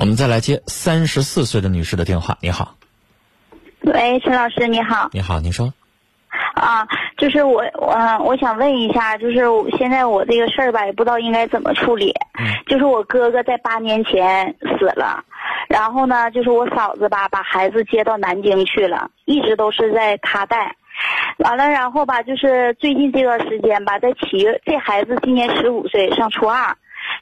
我们再来接三十四岁的女士的电话。你好，喂，陈老师，你好。你好，您说。啊，就是我，我我想问一下，就是现在我这个事儿吧，也不知道应该怎么处理。嗯就是我哥哥在八年前死了，然后呢，就是我嫂子吧，把孩子接到南京去了，一直都是在他带。完了，然后吧，就是最近这段时间吧，在七月，这孩子今年十五岁，上初二，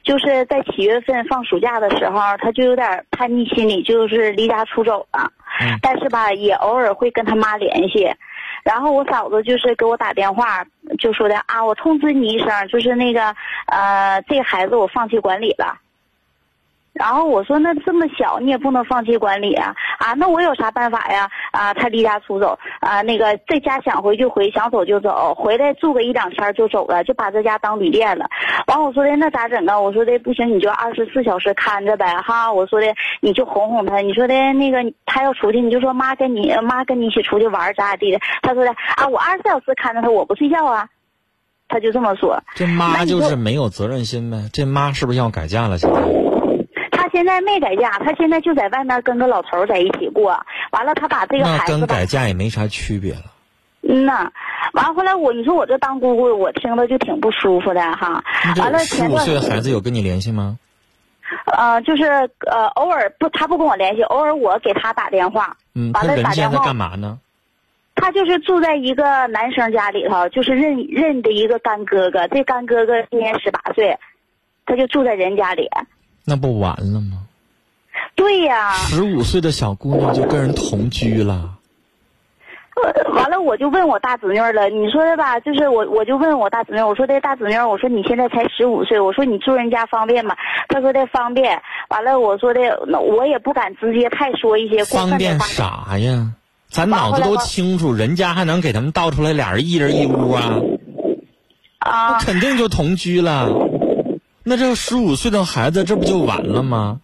就是在七月份放暑假的时候，他就有点叛逆心理，就是离家出走了。嗯但是吧，也偶尔会跟他妈联系。然后我嫂子就是给我打电话，就说的啊，我通知你一声，就是那个呃，这个孩子我放弃管理了。然后我说那这么小你也不能放弃管理啊啊，那我有啥办法呀？啊，他离家出走啊，那个在家想回就回，想走就走，回来住个一两天就走了，就把这家当旅店了。完我说的那咋整啊？我说的不行，你就二十四小时看着呗哈。我说的你就哄哄他，你说的那个他要出去，你就说妈跟你妈跟你一起出去玩咋咋地的。他说的啊，我二十四小时看着他，我不睡觉啊。他就这么说。这妈就是没有责任心呗？这妈是不是要改嫁了？现在？他现在没改嫁，他现在就在外面跟个老头在一起过。完了，他把这个孩子吧跟改嫁也没啥区别了。嗯呐，完后来我你说我这当姑姑，我听着就挺不舒服的哈。完了十五岁的孩子有跟你联系吗？呃，就是呃，偶尔不，他不跟我联系，偶尔我给他打电话。嗯，他完了打电话干嘛呢？他就是住在一个男生家里头，就是认认的一个干哥哥，这干哥哥今年十八岁，他就住在人家里。那不完了吗？对呀、十五岁的小姑娘就跟人同居了，呃完了，我就问我大侄女了，你说的吧？就是我，我就问我大侄女，我说的大侄女，我说你现在才十五岁，我说你住人家方便吗？她说的方便。完了，我说的那我也不敢直接太说一些过分的方便。啥呀？咱脑子都清楚，人家还能给他们倒出来俩人一人一屋啊？啊那肯定就同居了。那这十五岁的孩子，这不就完了吗？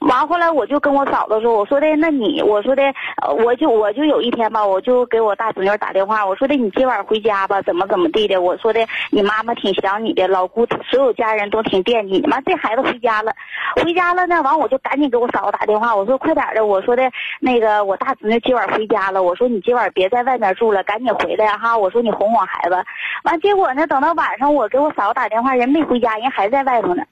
完后来我就跟我嫂子说，我说的那你，我说的，我就我就有一天吧，我就给我大侄女打电话，我说的你今晚回家吧，怎么怎么地的，我说的你妈妈挺想你的，老姑所有家人都挺惦记你，妈这孩子回家了，回家了呢，完我就赶紧给我嫂子打电话，我说快点的，我说的那个我大侄女今晚回家了，我说你今晚别在外面住了，赶紧回来哈，我说你哄哄孩子，完结果呢，等到晚上我给我嫂子打电话，人没回家，人还在外头呢。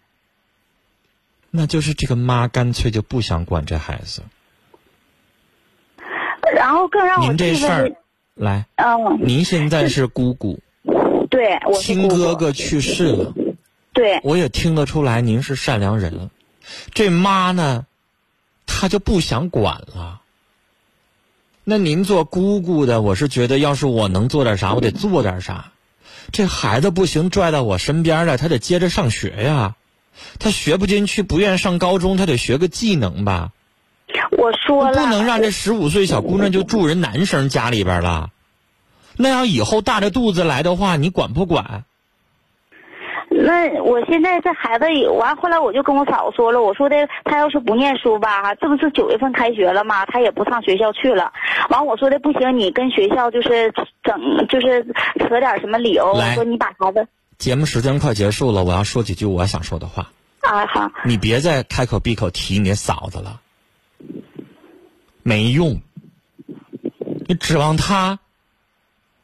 那就是这个妈干脆就不想管这孩子。然后更让我您这事儿来，嗯，您现在是姑姑，对，我亲哥哥去世了，对，我也听得出来您是善良人。这妈呢，她就不想管了。那您做姑姑的，我是觉得，要是我能做点啥，我得做点啥。这孩子不行，拽到我身边来，他得接着上学呀。他学不进去，不愿上高中，他得学个技能吧。我说了，不能让这十五岁小姑娘就住人男生家里边了。那要以后大着肚子来的话，你管不管？那我现在这孩子也完，后来我就跟我嫂子说了，我说的他要是不念书吧，哈，这不是九月份开学了吗？他也不上学校去了。完，我说的不行，你跟学校就是整就是扯点什么理由，我说你把孩子节目时间快结束了，我要说几句我想说的话。啊好，你别再开口闭口提你嫂子了，没用。你指望她？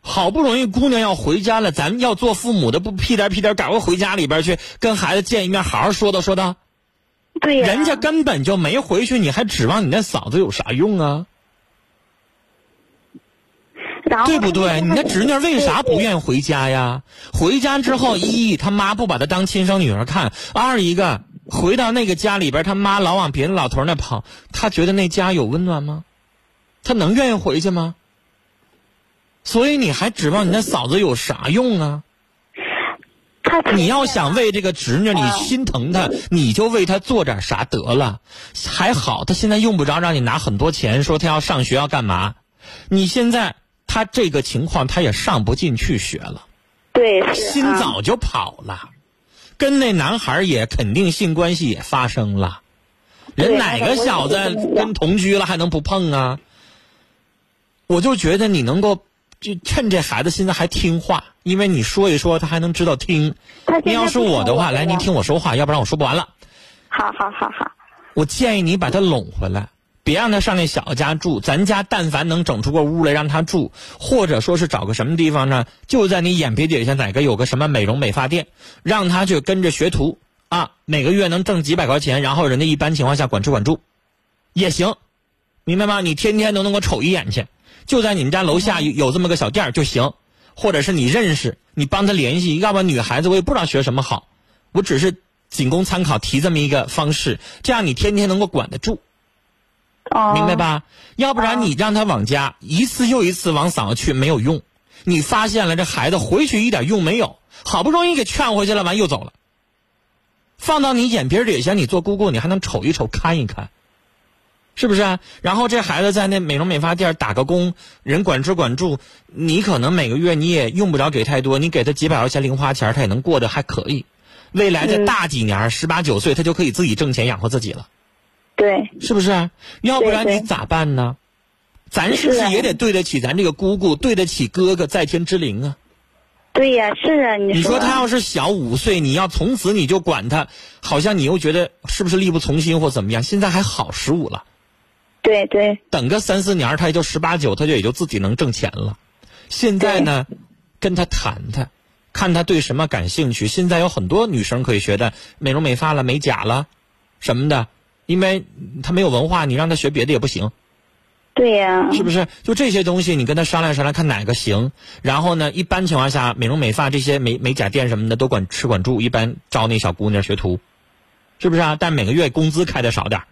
好不容易姑娘要回家了，咱要做父母的不屁颠屁颠赶快回家里边去跟孩子见一面，好好说道说道。对呀、人家根本就没回去，你还指望你那嫂子有啥用啊？然后对不对？你那侄女为啥不？愿意回家呀？回家之后，一他妈不把她当亲生女儿看；二一个回到那个家里边，他妈老往别的老头那跑，他觉得那家有温暖吗？他能愿意回去吗？所以你还指望你那嫂子有啥用啊？你要想为这个侄女，你啊心疼她，你就为她做点啥得了。还好，她现在用不着让你拿很多钱，说她要上学要干嘛。你现在她这个情况，他也上不进去学了，对是心啊早就跑了，跟那男孩也肯定性关系也发生了。人哪个小子跟同居了还能不碰啊？我就觉得你能够就趁这孩子现在还听话，因为你说一说他还能知道听。你要是我的话，来，您听我说话，要不然我说不完了。好好好好，我建议你把他拢回来，别让他上那小家住。咱家但凡能整出个屋来让他住，或者说是找个什么地方呢？就在你眼皮底下哪个有个什么美容美发店，让他去跟着学徒啊，每个月能挣几百块钱，然后人家一般情况下管吃管住，也行，明白吗？你天天都能够瞅一眼去，就在你们家楼下有有这么个小店就行，或者是你认识，你帮他联系。要不女孩子我也不知道学什么好，我只是。仅供参考，提这么一个方式，这样你天天能够管得住，明白吧？要不然你让他往家一次又一次往嗓子去没有用，你发现了这孩子回去一点用没有，好不容易给劝回去了，完又走了。放到你眼皮底下，你做姑姑你还能瞅一瞅看一看，是不是？然后这孩子在那美容美发店打个工，人管吃管住，你可能每个月你也用不着给太多，你给他几百块钱零花钱，他也能过得还可以。未来再大几年，十八九岁，他就可以自己挣钱养活自己了。对，是不是？要不然你咋办呢？咱是不是也得对得起咱这个姑姑，对得起哥哥在天之灵啊？对呀，是啊，你说。你说他要是小五岁，你要从此你就管他，好像你又觉得是不是力不从心或怎么样？现在还好十五了。对对。等个三四年，他也就十八九，他就也就自己能挣钱了。现在呢，跟他谈谈。看他对什么感兴趣。现在有很多女生可以学的，美容美发了、美甲了，什么的。因为他没有文化，你让他学别的也不行。对呀。是不是？就这些东西，你跟他商量商量，看哪个行。然后呢，一般情况下，美容美发这些美美甲店什么的都管吃管住，一般招那小姑娘学徒，是不是啊？但每个月工资开的少点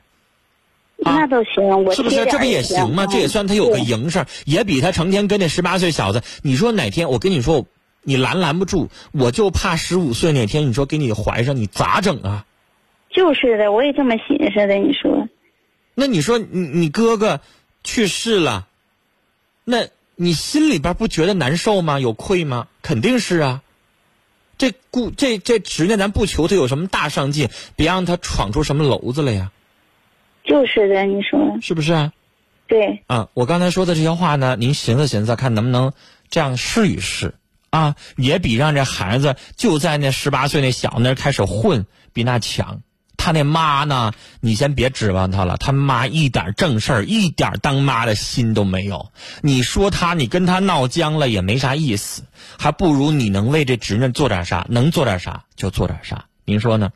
那都行，我是不是？这不也行吗？这也算他有个营生，也比他成天跟那十八岁小子。你说哪天我跟你说？你拦拦不住，我就怕十五岁哪天你说给你怀上，你咋整啊？就是的，我也这么寻思的。你说，那你说你你哥哥去世了，那你心里边不觉得难受吗？有愧吗？肯定是啊。这故这这侄女，咱不求她有什么大上进，别让她闯出什么娄子来呀。就是的，你说是不是啊？对。啊，我刚才说的这些话呢，您寻思寻思，看能不能这样试一试。啊，也比让这孩子就在那十八岁那小那开始混比那强。他那妈呢，你先别指望他了，他妈一点正事儿，一点当妈的心都没有。你说他，你跟他闹僵了也没啥意思，还不如你能为这侄女做点啥，能做点啥就做点啥。您说呢？